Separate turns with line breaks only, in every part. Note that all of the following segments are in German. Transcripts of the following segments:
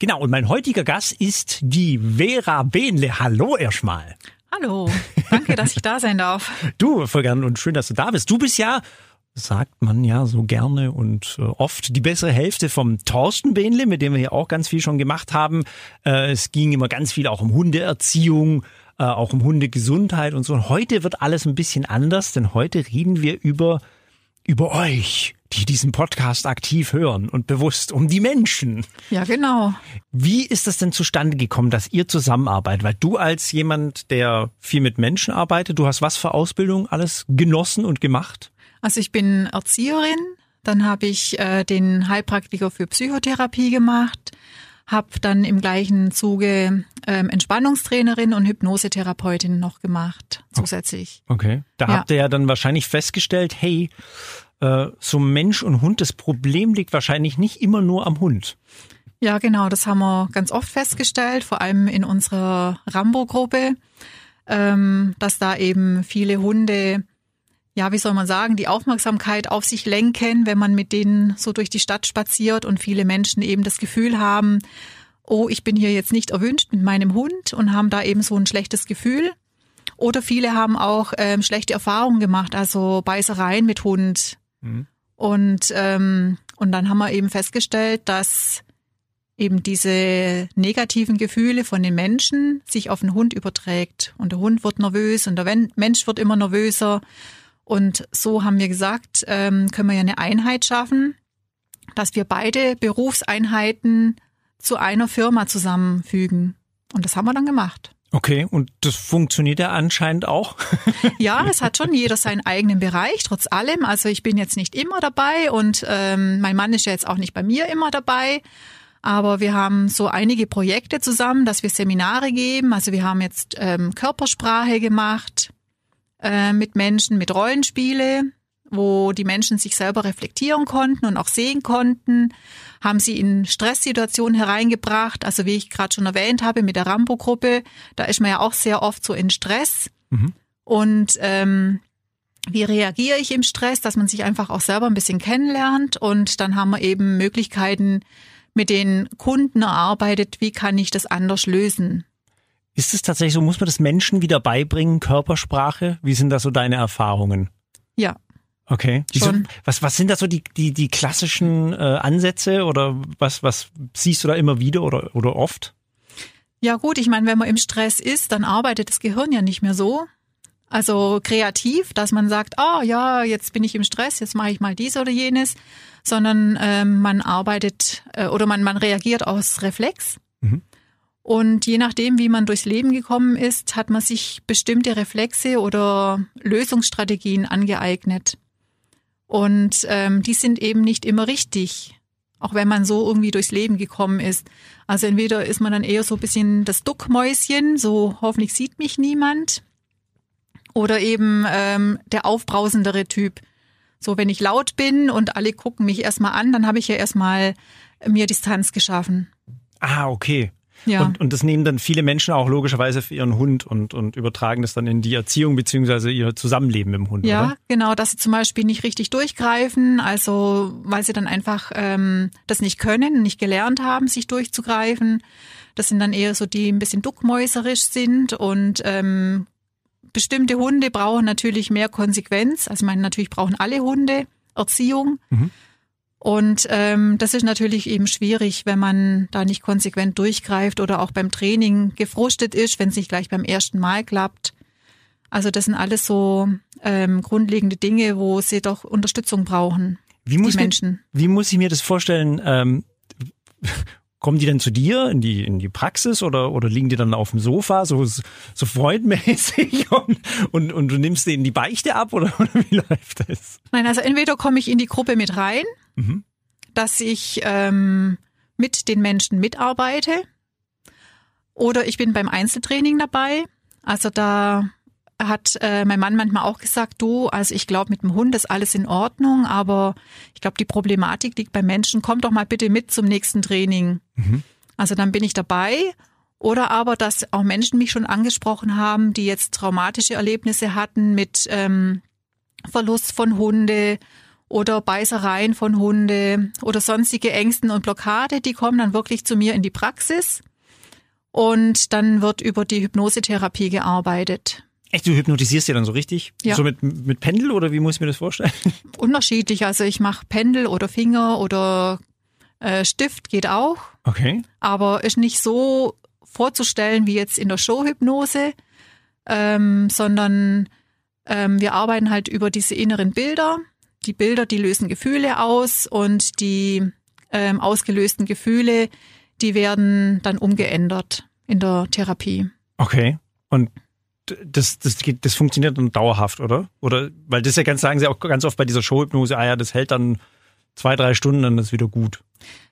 Genau, und mein heutiger Gast ist die Vera Behnle. Hallo erstmal.
Hallo, danke, dass ich da sein darf.
Du, voll gern und schön, dass du da bist. Du bist ja, sagt man ja so gerne und äh, oft, die bessere Hälfte vom Thorsten Behnle, mit dem wir hier auch ganz viel schon gemacht haben. Äh, es ging immer ganz viel auch um Hundeerziehung, äh, auch um Hundegesundheit und so. Und heute wird alles ein bisschen anders, denn heute reden wir über, über euch die diesen Podcast aktiv hören und bewusst um die Menschen.
Ja, genau.
Wie ist das denn zustande gekommen, dass ihr zusammenarbeitet? Weil du als jemand, der viel mit Menschen arbeitet, du hast was für Ausbildung alles genossen und gemacht?
Also ich bin Erzieherin, dann habe ich äh, den Heilpraktiker für Psychotherapie gemacht, habe dann im gleichen Zuge ähm, Entspannungstrainerin und Hypnosetherapeutin noch gemacht zusätzlich.
Okay, da ja. habt ihr ja dann wahrscheinlich festgestellt, hey, äh, so Mensch und Hund, das Problem liegt wahrscheinlich nicht immer nur am Hund.
Ja, genau, das haben wir ganz oft festgestellt, vor allem in unserer Rambo-Gruppe, ähm, dass da eben viele Hunde, ja, wie soll man sagen, die Aufmerksamkeit auf sich lenken, wenn man mit denen so durch die Stadt spaziert und viele Menschen eben das Gefühl haben, oh, ich bin hier jetzt nicht erwünscht mit meinem Hund und haben da eben so ein schlechtes Gefühl. Oder viele haben auch ähm, schlechte Erfahrungen gemacht, also Beißereien mit Hund, Mhm. Und, ähm, und dann haben wir eben festgestellt, dass eben diese negativen Gefühle von den Menschen sich auf den Hund überträgt. Und der Hund wird nervös und der Mensch wird immer nervöser. Und so haben wir gesagt, ähm, können wir ja eine Einheit schaffen, dass wir beide Berufseinheiten zu einer Firma zusammenfügen. Und das haben wir dann gemacht.
Okay, und das funktioniert ja anscheinend auch.
ja, es hat schon jeder seinen eigenen Bereich, trotz allem. Also ich bin jetzt nicht immer dabei und ähm, mein Mann ist ja jetzt auch nicht bei mir immer dabei. Aber wir haben so einige Projekte zusammen, dass wir Seminare geben. Also wir haben jetzt ähm, Körpersprache gemacht äh, mit Menschen, mit Rollenspiele wo die Menschen sich selber reflektieren konnten und auch sehen konnten, haben sie in Stresssituationen hereingebracht. Also wie ich gerade schon erwähnt habe mit der Rambo-Gruppe, da ist man ja auch sehr oft so in Stress. Mhm. Und ähm, wie reagiere ich im Stress, dass man sich einfach auch selber ein bisschen kennenlernt. Und dann haben wir eben Möglichkeiten mit den Kunden erarbeitet, wie kann ich das anders lösen.
Ist es tatsächlich so, muss man das Menschen wieder beibringen, Körpersprache? Wie sind da so deine Erfahrungen?
Ja,
Okay. Wieso, was, was sind da so die, die, die klassischen äh, Ansätze oder was, was siehst du da immer wieder oder, oder oft?
Ja gut, ich meine, wenn man im Stress ist, dann arbeitet das Gehirn ja nicht mehr so. Also kreativ, dass man sagt, ah oh, ja, jetzt bin ich im Stress, jetzt mache ich mal dies oder jenes, sondern ähm, man arbeitet äh, oder man, man reagiert aus Reflex. Mhm. Und je nachdem, wie man durchs Leben gekommen ist, hat man sich bestimmte Reflexe oder Lösungsstrategien angeeignet. Und ähm, die sind eben nicht immer richtig, auch wenn man so irgendwie durchs Leben gekommen ist. Also entweder ist man dann eher so ein bisschen das Duckmäuschen, so hoffentlich sieht mich niemand, oder eben ähm, der aufbrausendere Typ. So, wenn ich laut bin und alle gucken mich erstmal an, dann habe ich ja erstmal mir Distanz geschaffen.
Ah, okay. Ja. Und, und das nehmen dann viele Menschen auch logischerweise für ihren Hund und, und übertragen das dann in die Erziehung beziehungsweise ihr Zusammenleben mit dem Hund.
Ja,
oder?
genau, dass sie zum Beispiel nicht richtig durchgreifen, also weil sie dann einfach ähm, das nicht können, nicht gelernt haben, sich durchzugreifen. Das sind dann eher so, die ein bisschen duckmäuserisch sind und ähm, bestimmte Hunde brauchen natürlich mehr Konsequenz. Also ich meine, natürlich brauchen alle Hunde Erziehung. Mhm. Und ähm, das ist natürlich eben schwierig, wenn man da nicht konsequent durchgreift oder auch beim Training gefrustet ist, wenn es nicht gleich beim ersten Mal klappt. Also das sind alles so ähm, grundlegende Dinge, wo sie doch Unterstützung brauchen.
Wie muss, die Menschen. Mir, wie muss ich mir das vorstellen? Ähm, kommen die dann zu dir in die, in die Praxis oder, oder liegen die dann auf dem Sofa, so, so freundmäßig und, und, und du nimmst denen die Beichte ab oder, oder wie läuft das?
Nein, also entweder komme ich in die Gruppe mit rein mhm. dass ich ähm, mit den Menschen mitarbeite. Oder ich bin beim Einzeltraining dabei. Also da hat äh, mein Mann manchmal auch gesagt, du, also ich glaube, mit dem Hund ist alles in Ordnung, aber ich glaube, die Problematik liegt beim Menschen. Komm doch mal bitte mit zum nächsten Training. Mhm. Also dann bin ich dabei. Oder aber, dass auch Menschen mich schon angesprochen haben, die jetzt traumatische Erlebnisse hatten mit ähm, Verlust von Hunde oder Beißereien von Hunde oder sonstige Ängsten und Blockade, die kommen dann wirklich zu mir in die Praxis und dann wird über die Hypnosetherapie gearbeitet.
Echt, du hypnotisierst ja dann so richtig?
Ja.
So mit, mit Pendel oder wie muss ich mir das vorstellen?
Unterschiedlich, also ich mache Pendel oder Finger oder äh, Stift geht auch,
Okay.
aber ist nicht so vorzustellen wie jetzt in der Showhypnose, ähm, sondern ähm, wir arbeiten halt über diese inneren Bilder. Die Bilder, die lösen Gefühle aus und die ähm, ausgelösten Gefühle, die werden dann umgeändert in der Therapie.
Okay. Und das, das, geht, das funktioniert dann dauerhaft, oder? Oder, weil das ja ganz, sagen sie auch ganz oft bei dieser Showhypnose, ah ja, das hält dann zwei, drei Stunden, dann ist wieder gut.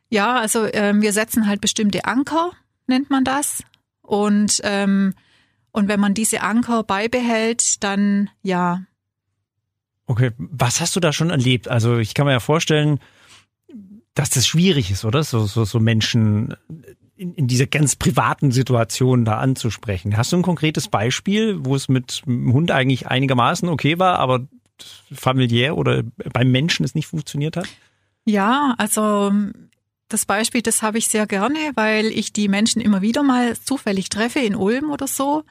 Ja, also ähm, wir setzen halt bestimmte Anker, nennt man das. Und, ähm, und wenn man diese Anker beibehält, dann ja,
Okay. Was hast du da schon erlebt? Also ich kann mir ja vorstellen, dass das schwierig ist, oder? So, so, so Menschen in, in dieser ganz privaten Situation da anzusprechen. Hast du ein konkretes Beispiel, wo es mit dem Hund eigentlich einigermaßen okay war, aber familiär oder beim Menschen es nicht funktioniert hat?
Ja, also das Beispiel, das habe ich sehr gerne, weil ich die Menschen immer wieder mal zufällig treffe in Ulm oder so.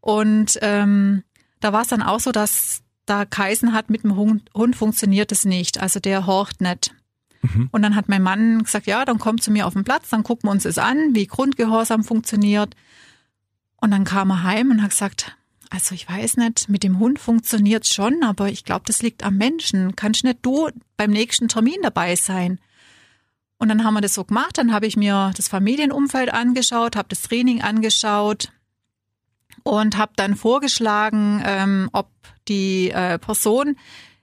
Und ähm, da war es dann auch so, dass da Kaisen hat, mit dem Hund, Hund funktioniert es nicht. Also der horcht nicht.
Mhm.
Und dann hat mein Mann gesagt, ja, dann komm zu mir auf den Platz, dann gucken wir uns es an, wie Grundgehorsam funktioniert. Und dann kam er heim und hat gesagt, also ich weiß nicht, mit dem Hund funktioniert's schon, aber ich glaube, das liegt am Menschen. Kannst nicht du beim nächsten Termin dabei sein? Und dann haben wir das so gemacht, dann habe ich mir das Familienumfeld angeschaut, habe das Training angeschaut und habe dann vorgeschlagen, ähm, ob die äh, Person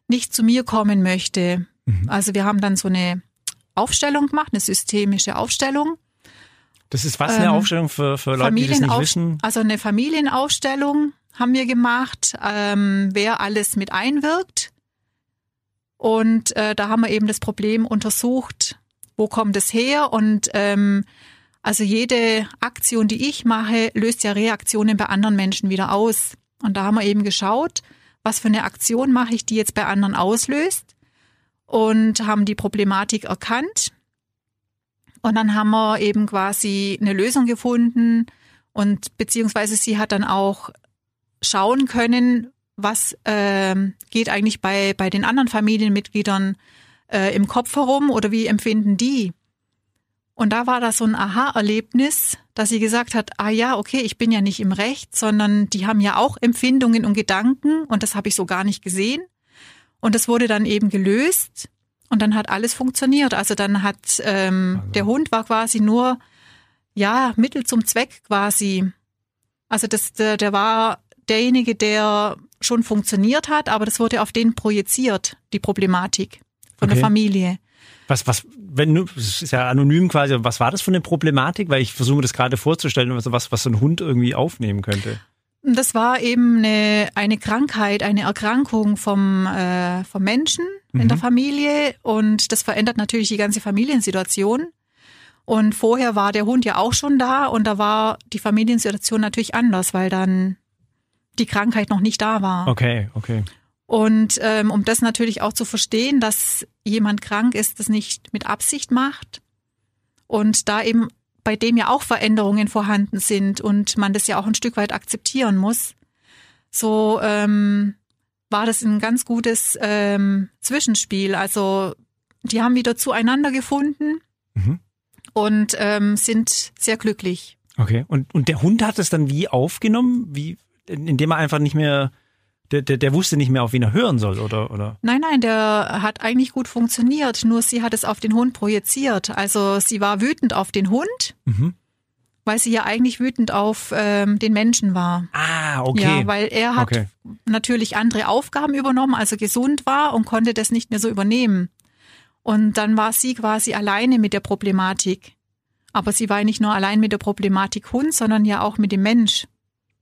nicht zu mir kommen möchte.
Mhm.
Also wir haben dann so eine Aufstellung gemacht, eine systemische Aufstellung.
Das ist was eine
Ähm,
Aufstellung für, für Leute, die das nicht wissen?
Also eine Familienaufstellung haben wir gemacht, ähm, wer alles mit einwirkt. Und äh, da haben wir eben das Problem untersucht, wo kommt es her? Und ähm, also jede Aktion, die ich mache, löst ja Reaktionen bei anderen Menschen wieder aus. Und da haben wir eben geschaut, was für eine Aktion mache ich, die jetzt bei anderen auslöst und haben die Problematik erkannt. Und dann haben wir eben quasi eine Lösung gefunden und beziehungsweise sie hat dann auch schauen können, was ähm, geht eigentlich bei, bei den anderen Familienmitgliedern äh, im Kopf herum oder wie empfinden die? Und da war das so ein Aha-Erlebnis, dass sie gesagt hat, ah ja, okay, ich bin ja nicht im Recht, sondern die haben ja auch Empfindungen und Gedanken und das habe ich so gar nicht gesehen. Und das wurde dann eben gelöst und dann hat alles funktioniert. Also dann hat ähm,
Also.
der Hund war quasi nur ja Mittel zum Zweck quasi. Also das der, der war derjenige, der schon funktioniert hat, aber das wurde auf den projiziert, die Problematik von
Okay.
der Familie.
Was, was, wenn es ist ja anonym quasi, was war das für eine Problematik? Weil ich versuche mir das gerade vorzustellen, also was, was so ein Hund irgendwie aufnehmen könnte.
Das war eben eine, eine Krankheit, eine Erkrankung vom, äh, vom Menschen in
Mhm.
der Familie und das verändert natürlich die ganze Familiensituation. Und vorher war der Hund ja auch schon da und da war die Familiensituation natürlich anders, weil dann die Krankheit noch nicht da war.
Okay, okay.
Und ähm, um das natürlich auch zu verstehen, dass jemand krank ist, das nicht mit Absicht macht und da eben bei dem ja auch Veränderungen vorhanden sind und man das ja auch ein Stück weit akzeptieren muss, so ähm, war das ein ganz gutes ähm, Zwischenspiel. Also die haben wieder zueinander gefunden
Mhm.
und ähm, sind sehr glücklich.
Okay. Und, und der Hund hat es dann wie aufgenommen? Wie, indem er einfach nicht mehr, der, der, der wusste nicht mehr, auf wen er hören soll, oder, oder?
Nein, nein, der hat eigentlich gut funktioniert, nur sie hat es auf den Hund projiziert. Also sie war wütend auf den Hund,
Mhm.
weil sie ja eigentlich wütend auf ähm, den Menschen war.
Ah, okay.
Ja, weil er hat
Okay.
natürlich andere Aufgaben übernommen, also gesund war und konnte das nicht mehr so übernehmen. Und dann war sie quasi alleine mit der Problematik. Aber sie war nicht nur allein mit der Problematik Hund, sondern ja auch mit dem Mensch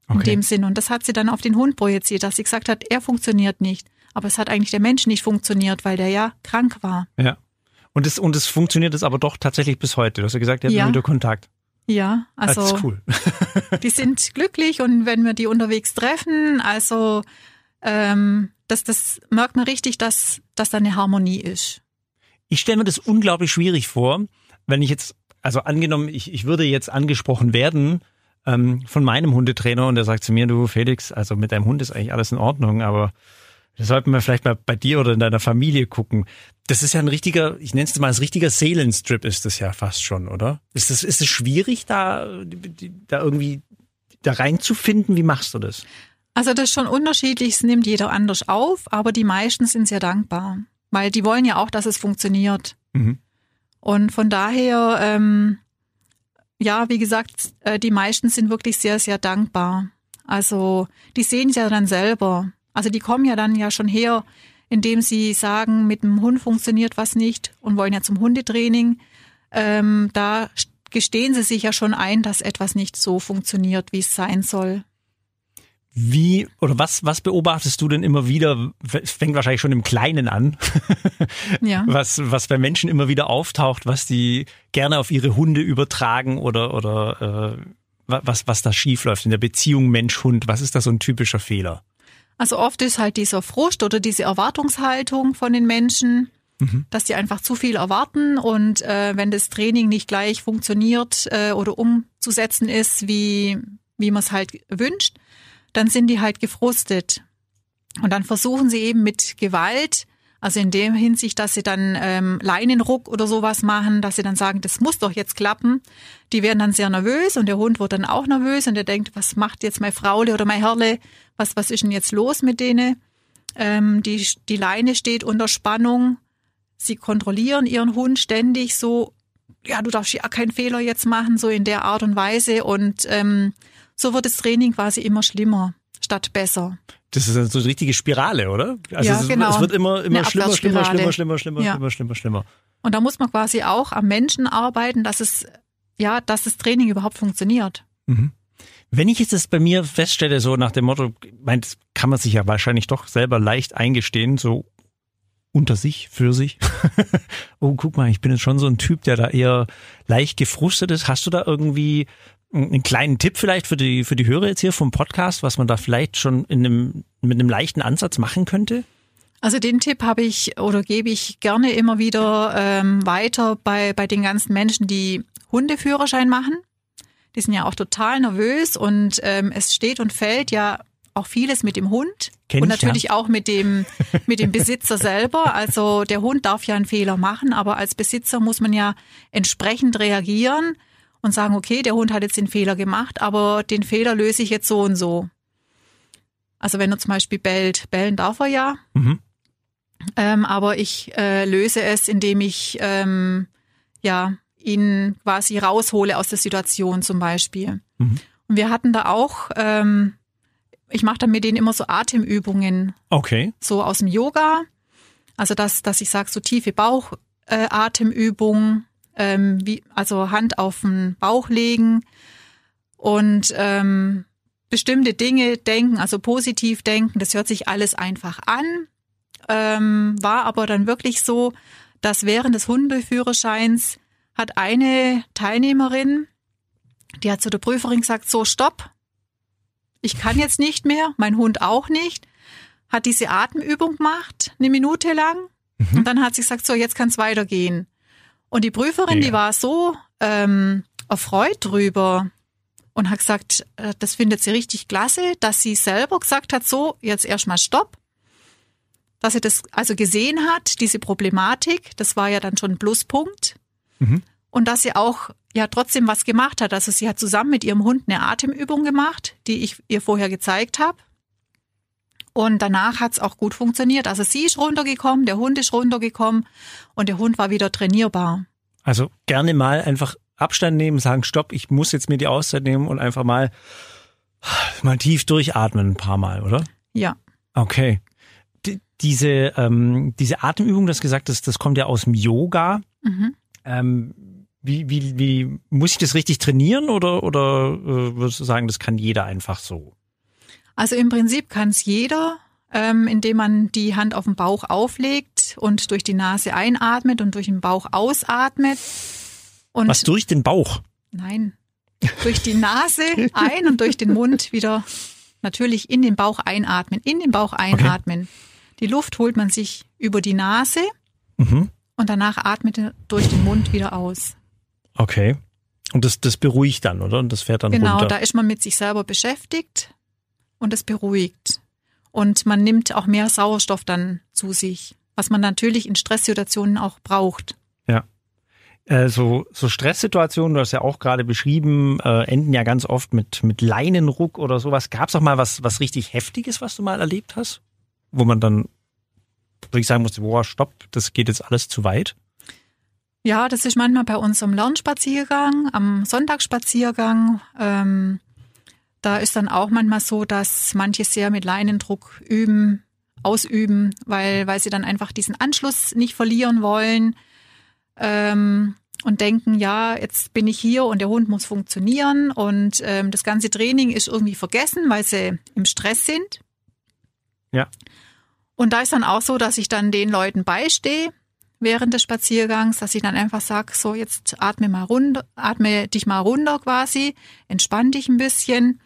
in
okay.
dem Sinn. Und das hat sie dann auf den Hund projiziert, dass sie gesagt hat, er funktioniert nicht. Aber es hat eigentlich der Mensch nicht funktioniert, weil der ja krank war.
Ja. Und es, und es funktioniert es aber doch tatsächlich bis heute. Du hast ja gesagt, ihr habt
Ja.
wieder Kontakt.
Ja, also
das ist cool.
die sind glücklich und wenn wir die unterwegs treffen, also ähm, das, das merkt man richtig, dass, dass da eine Harmonie ist.
Ich stelle mir das unglaublich schwierig vor, wenn ich jetzt, also angenommen, ich, ich würde jetzt angesprochen werden ähm, von meinem Hundetrainer und der sagt zu mir, du Felix, also mit deinem Hund ist eigentlich alles in Ordnung, aber das sollten wir vielleicht mal bei dir oder in deiner Familie gucken. Das ist ja ein richtiger, ich nenne es mal, ein richtiger Seelenstrip ist das ja fast schon, oder? Ist es ist es schwierig, da, da irgendwie da reinzufinden? Wie machst du das?
Also das ist schon unterschiedlich, es nimmt jeder anders auf, aber die meisten sind sehr dankbar, weil die wollen ja auch, dass es funktioniert. Mhm. Und von daher, ähm, ja, wie gesagt, äh, die meisten sind wirklich sehr, sehr dankbar. Also die sehen es ja dann selber. Also die kommen ja dann ja schon her, indem sie sagen, mit dem Hund funktioniert was nicht und wollen ja zum Hundetraining. Ähm, da gestehen sie sich ja schon ein, dass etwas nicht so funktioniert, wie es sein soll.
Wie oder was, was beobachtest du denn immer wieder? Es fängt wahrscheinlich schon im Kleinen an. ja. Was, was bei Menschen immer wieder auftaucht, was die gerne auf ihre Hunde übertragen oder, oder äh, was, was da schiefläuft in der Beziehung Mensch-Hund. Was ist da so ein typischer Fehler?
Also oft ist halt dieser Frust oder diese Erwartungshaltung von den Menschen, mhm. dass die einfach zu viel erwarten und äh, wenn das Training nicht gleich funktioniert äh, oder umzusetzen ist, wie, wie man es halt wünscht, dann sind die halt gefrustet. Und dann versuchen sie eben mit Gewalt, also in dem Hinsicht, dass sie dann ähm, Leinenruck oder sowas machen, dass sie dann sagen, das muss doch jetzt klappen. Die werden dann sehr nervös und der Hund wird dann auch nervös und der denkt, was macht jetzt meine Fraule oder mein Herrle? Was, was ist denn jetzt los mit denen? Ähm, die, die Leine steht unter Spannung. Sie kontrollieren ihren Hund ständig so, ja, du darfst ja keinen Fehler jetzt machen, so in der Art und Weise. Und ähm, so wird das Training quasi immer schlimmer statt besser.
Das ist so eine richtige Spirale, oder? Also ja, es, genau. es wird immer, immer schlimmer, schlimmer, schlimmer, schlimmer, schlimmer, ja. schlimmer, schlimmer, schlimmer.
Und da muss man quasi auch am Menschen arbeiten, dass es, ja, dass das Training überhaupt funktioniert. Mhm.
Wenn ich jetzt das bei mir feststelle, so nach dem Motto, meint, kann man sich ja wahrscheinlich doch selber leicht eingestehen, so unter sich, für sich. oh, guck mal, ich bin jetzt schon so ein Typ, der da eher leicht gefrustet ist. Hast du da irgendwie einen kleinen Tipp vielleicht für die, für die Hörer jetzt hier vom Podcast, was man da vielleicht schon in einem, mit einem leichten Ansatz machen könnte?
Also den Tipp habe ich oder gebe ich gerne immer wieder ähm, weiter bei, bei den ganzen Menschen, die Hundeführerschein machen. Die sind ja auch total nervös und ähm, es steht und fällt ja auch vieles mit dem Hund Kenn und natürlich ja. auch mit dem mit dem Besitzer selber. Also der Hund darf ja einen Fehler machen, aber als Besitzer muss man ja entsprechend reagieren und sagen, okay, der Hund hat jetzt den Fehler gemacht, aber den Fehler löse ich jetzt so und so. Also wenn er zum Beispiel bellt, bellen darf er ja. Mhm. Ähm, aber ich äh, löse es, indem ich ähm, ja ihn quasi raushole aus der Situation zum Beispiel. Mhm. Und wir hatten da auch, ähm, ich mache dann mit denen immer so Atemübungen.
Okay.
So aus dem Yoga. Also dass, dass ich sage, so tiefe Bauchatemübungen, äh, ähm, wie, also Hand auf den Bauch legen und ähm, bestimmte Dinge denken, also positiv denken. Das hört sich alles einfach an, ähm, war aber dann wirklich so, dass während des Hundeführerscheins hat eine Teilnehmerin, die hat zu der Prüferin gesagt, so stopp, ich kann jetzt nicht mehr, mein Hund auch nicht, hat diese Atemübung gemacht, eine Minute lang, mhm. und dann hat sie gesagt, so jetzt kann es weitergehen. Und die Prüferin, ja. die war so ähm, erfreut drüber und hat gesagt, äh, das findet sie richtig klasse, dass sie selber gesagt hat, so, jetzt erstmal Stopp. Dass sie das also gesehen hat, diese Problematik, das war ja dann schon ein Pluspunkt. Mhm. Und dass sie auch ja trotzdem was gemacht hat. Also sie hat zusammen mit ihrem Hund eine Atemübung gemacht, die ich ihr vorher gezeigt habe. Und danach hat's auch gut funktioniert. Also sie ist runtergekommen, der Hund ist runtergekommen und der Hund war wieder trainierbar.
Also gerne mal einfach Abstand nehmen, sagen, stopp, ich muss jetzt mir die Auszeit nehmen und einfach mal, mal tief durchatmen ein paar Mal, oder?
Ja.
Okay. D diese, ähm, diese Atemübung, das gesagt ist, das kommt ja aus dem Yoga. Mhm. Ähm, wie, wie, wie muss ich das richtig trainieren oder, oder äh, würdest du sagen, das kann jeder einfach so?
Also im Prinzip kann es jeder, ähm, indem man die Hand auf den Bauch auflegt und durch die Nase einatmet und durch den Bauch ausatmet.
Und Was durch den Bauch?
Nein, durch die Nase ein und durch den Mund wieder natürlich in den Bauch einatmen, in den Bauch einatmen. Okay. Die Luft holt man sich über die Nase mhm. und danach atmet er durch den Mund wieder aus.
Okay. Und das, das beruhigt dann, oder? Und das fährt dann
genau,
runter.
Genau, da ist man mit sich selber beschäftigt und das beruhigt. Und man nimmt auch mehr Sauerstoff dann zu sich, was man natürlich in Stresssituationen auch braucht.
Ja. Äh, so, so Stresssituationen, du hast ja auch gerade beschrieben, äh, enden ja ganz oft mit, mit Leinenruck oder sowas. Gab es auch mal was, was richtig Heftiges, was du mal erlebt hast? Wo man dann wirklich sagen musste, boah, stopp, das geht jetzt alles zu weit?
Ja, das ist manchmal bei unserem Lernspaziergang, am Sonntagsspaziergang. Ähm, da ist dann auch manchmal so, dass manche sehr mit Leinendruck üben, ausüben, weil, weil sie dann einfach diesen Anschluss nicht verlieren wollen ähm, und denken, ja, jetzt bin ich hier und der Hund muss funktionieren und ähm, das ganze Training ist irgendwie vergessen, weil sie im Stress sind.
Ja.
Und da ist dann auch so, dass ich dann den Leuten beistehe während des Spaziergangs, dass ich dann einfach sage, so jetzt atme mal runter, atme dich mal runter quasi, entspann dich ein bisschen.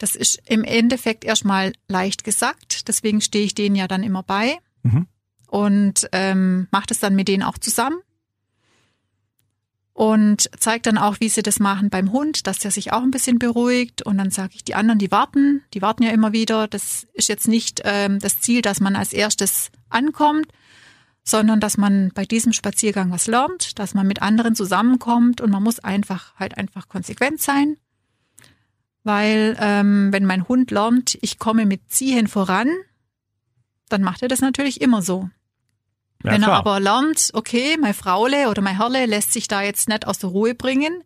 Das ist im Endeffekt erstmal leicht gesagt, deswegen stehe ich denen ja dann immer bei mhm. und ähm, mache das dann mit denen auch zusammen und zeigt dann auch, wie sie das machen beim Hund, dass der sich auch ein bisschen beruhigt. Und dann sage ich, die anderen, die warten, die warten ja immer wieder. Das ist jetzt nicht ähm, das Ziel, dass man als erstes ankommt, sondern dass man bei diesem Spaziergang was lernt, dass man mit anderen zusammenkommt und man muss einfach halt einfach konsequent sein. Weil ähm, wenn mein Hund lernt, ich komme mit Ziehen voran, dann macht er das natürlich immer so. Ja, Wenn klar. er aber lernt, okay, meine Fraule oder mein Herrle lässt sich da jetzt nicht aus der Ruhe bringen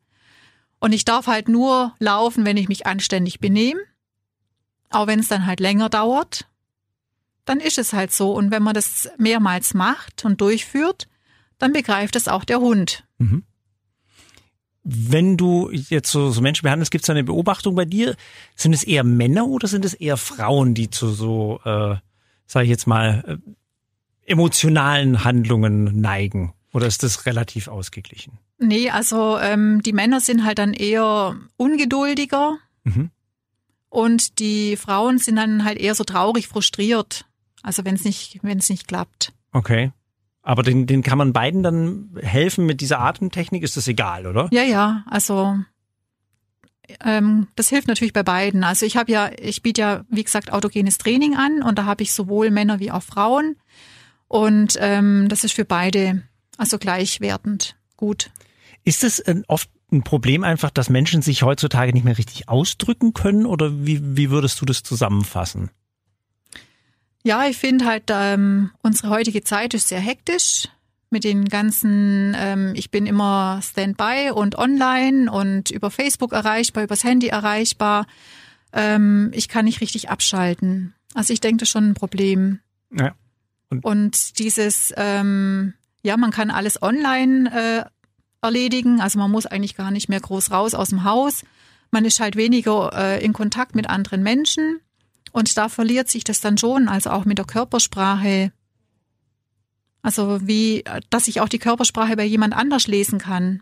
und ich darf halt nur laufen, wenn ich mich anständig benehme, auch wenn es dann halt länger dauert, dann ist es halt so. Und wenn man das mehrmals macht und durchführt, dann begreift es auch der Hund. Mhm.
Wenn du jetzt so, so Menschen behandelst, gibt es eine Beobachtung bei dir? Sind es eher Männer oder sind es eher Frauen, die zu so, äh, sage ich jetzt mal, äh, emotionalen Handlungen neigen? Oder ist das relativ ausgeglichen?
Nee, also ähm, die Männer sind halt dann eher ungeduldiger mhm. und die Frauen sind dann halt eher so traurig, frustriert. Also wenn es nicht, wenn es nicht klappt.
Okay. Aber den, den kann man beiden dann helfen mit dieser Atemtechnik, ist das egal, oder?
Ja, ja. Also ähm, das hilft natürlich bei beiden. Also ich habe ja, ich biete ja, wie gesagt, autogenes Training an und da habe ich sowohl Männer wie auch Frauen. Und ähm, das ist für beide also gleichwertend gut.
Ist es oft ein Problem einfach, dass Menschen sich heutzutage nicht mehr richtig ausdrücken können oder wie, wie würdest du das zusammenfassen?
Ja, ich finde halt, ähm, unsere heutige Zeit ist sehr hektisch mit den ganzen, ähm, ich bin immer Standby und online und über Facebook erreichbar, übers Handy erreichbar. Ähm, ich kann nicht richtig abschalten. Also ich denke, das ist schon ein Problem.
Ja.
Und, und dieses, ähm, ja, man kann alles online äh, erledigen. Also man muss eigentlich gar nicht mehr groß raus aus dem Haus. Man ist halt weniger äh, in Kontakt mit anderen Menschen. Und da verliert sich das dann schon, also auch mit der Körpersprache. Also wie, dass ich auch die Körpersprache bei jemand anders lesen kann.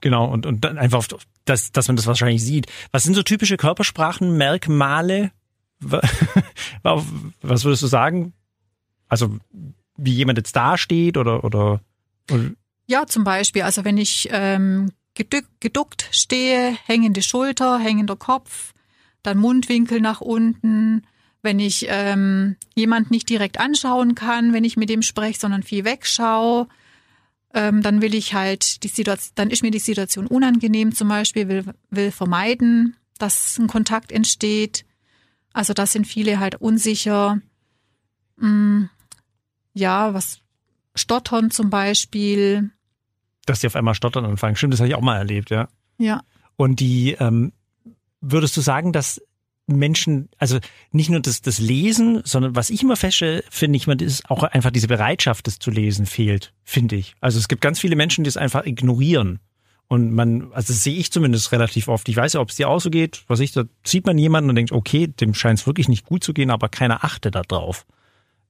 Genau, und, und dann einfach, dass, dass man das wahrscheinlich sieht. Was sind so typische Körpersprachenmerkmale? Was würdest du sagen? Also wie jemand jetzt dasteht oder, oder, oder
Ja, zum Beispiel, also wenn ich ähm, geduckt stehe, hängende Schulter, hängender Kopf, dann Mundwinkel nach unten. Wenn ich ähm, jemand nicht direkt anschauen kann, wenn ich mit dem spreche, sondern viel wegschaue, ähm, dann will ich halt die Situation, dann ist mir die Situation unangenehm zum Beispiel, will, will vermeiden, dass ein Kontakt entsteht. Also da sind viele halt unsicher. Hm, ja, was Stottern zum Beispiel.
Dass die auf einmal stottern anfangen. Stimmt, das habe ich auch mal erlebt, ja.
Ja.
Und die ähm, würdest du sagen, dass Menschen, also nicht nur das, das Lesen, sondern was ich immer feststelle, finde ich, ist auch einfach diese Bereitschaft, das zu lesen, fehlt, finde ich. Also es gibt ganz viele Menschen, die es einfach ignorieren. Und man, also das sehe ich zumindest relativ oft. Ich weiß ja, ob es dir auch so geht. Was ich, da sieht man jemanden und denkt, okay, dem scheint es wirklich nicht gut zu gehen, aber keiner achtet da drauf.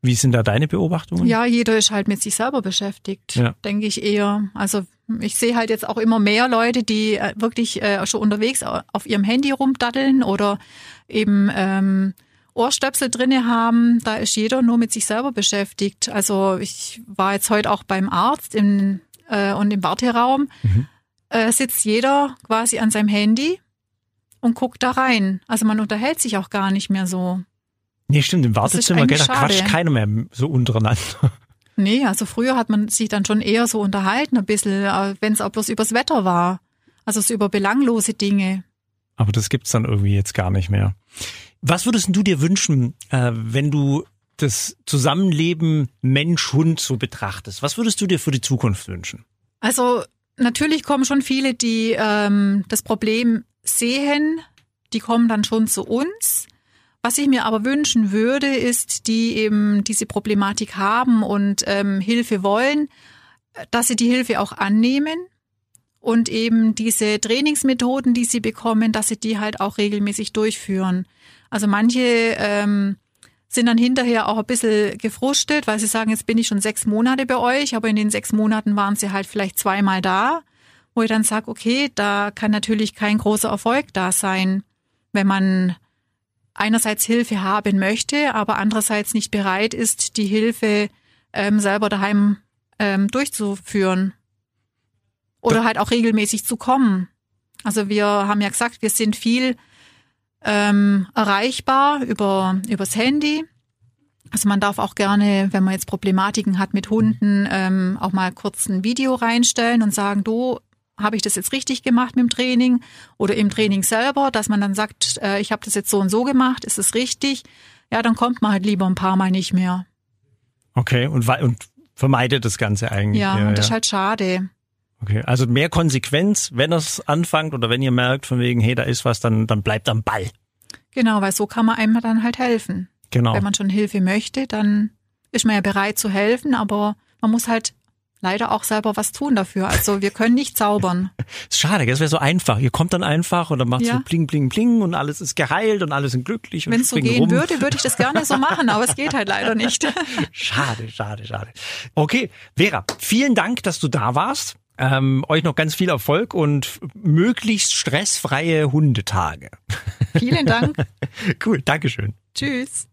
Wie sind da deine Beobachtungen?
Ja, jeder ist halt mit sich selber beschäftigt, ja. denke ich eher. Also ich sehe halt jetzt auch immer mehr Leute, die äh, wirklich äh, schon unterwegs auf ihrem Handy rumdaddeln oder eben ähm, Ohrstöpsel drinne haben. Da ist jeder nur mit sich selber beschäftigt. Also ich war jetzt heute auch beim Arzt im, äh, und im Warteraum. Mhm. Äh, sitzt jeder quasi an seinem Handy und guckt da rein. Also man unterhält sich auch gar nicht mehr so.
Nee, stimmt, im Wartezimmer, gell, da quatscht keiner mehr so untereinander.
Nee, also früher hat man sich dann schon eher so unterhalten, ein bisschen, äh, wenn es auch bloß übers Wetter war. Also so über belanglose Dinge.
Aber das gibt's dann irgendwie jetzt gar nicht mehr. Was würdest du dir wünschen, äh, wenn du das Zusammenleben Mensch-Hund so betrachtest? Was würdest du dir für die Zukunft wünschen?
Also natürlich kommen schon viele, die ähm, das Problem sehen, die kommen dann schon zu uns. Was ich mir aber wünschen würde, ist, die eben diese Problematik haben und ähm, Hilfe wollen, dass sie die Hilfe auch annehmen und eben diese Trainingsmethoden, die sie bekommen, dass sie die halt auch regelmäßig durchführen. Also manche ähm, sind dann hinterher auch ein bisschen gefrustet, weil sie sagen, jetzt bin ich schon sechs Monate bei euch, aber in den sechs Monaten waren sie halt vielleicht zweimal da, wo ich dann sage, okay, da kann natürlich kein großer Erfolg da sein, wenn man einerseits Hilfe haben möchte, aber andererseits nicht bereit ist, die Hilfe ähm, selber daheim ähm, durchzuführen. Oder halt auch regelmäßig zu kommen. Also wir haben ja gesagt, wir sind viel ähm, erreichbar über übers Handy. Also man darf auch gerne, wenn man jetzt Problematiken hat mit Hunden, ähm, auch mal kurz ein Video reinstellen und sagen, du, habe ich das jetzt richtig gemacht mit dem Training oder im Training selber, dass man dann sagt, äh, ich habe das jetzt so und so gemacht, ist es richtig? Ja, dann kommt man halt lieber ein paar Mal nicht mehr.
Okay, und, und vermeidet das Ganze eigentlich.
Ja, ja und das ja. ist halt schade.
Okay, also mehr Konsequenz, wenn es anfängt oder wenn ihr merkt von wegen, hey, da ist was, dann, dann bleibt am Ball.
Genau, weil so kann man einem dann halt helfen. Genau. Wenn man schon Hilfe möchte, dann ist man ja bereit zu helfen, aber man muss halt leider auch selber was tun dafür. Also wir können nicht zaubern.
ist schade, das wäre so einfach. Ihr kommt dann einfach und dann macht ja. so bling, bling, bling und alles ist geheilt und alle sind glücklich.
Wenn es so gehen rum. würde, würde ich das gerne so machen, aber es geht halt leider nicht.
schade, schade, schade. Okay, Vera, vielen Dank, dass du da warst. Ähm, euch noch ganz viel Erfolg und möglichst stressfreie Hundetage.
Vielen Dank.
cool, Dankeschön.
Tschüss.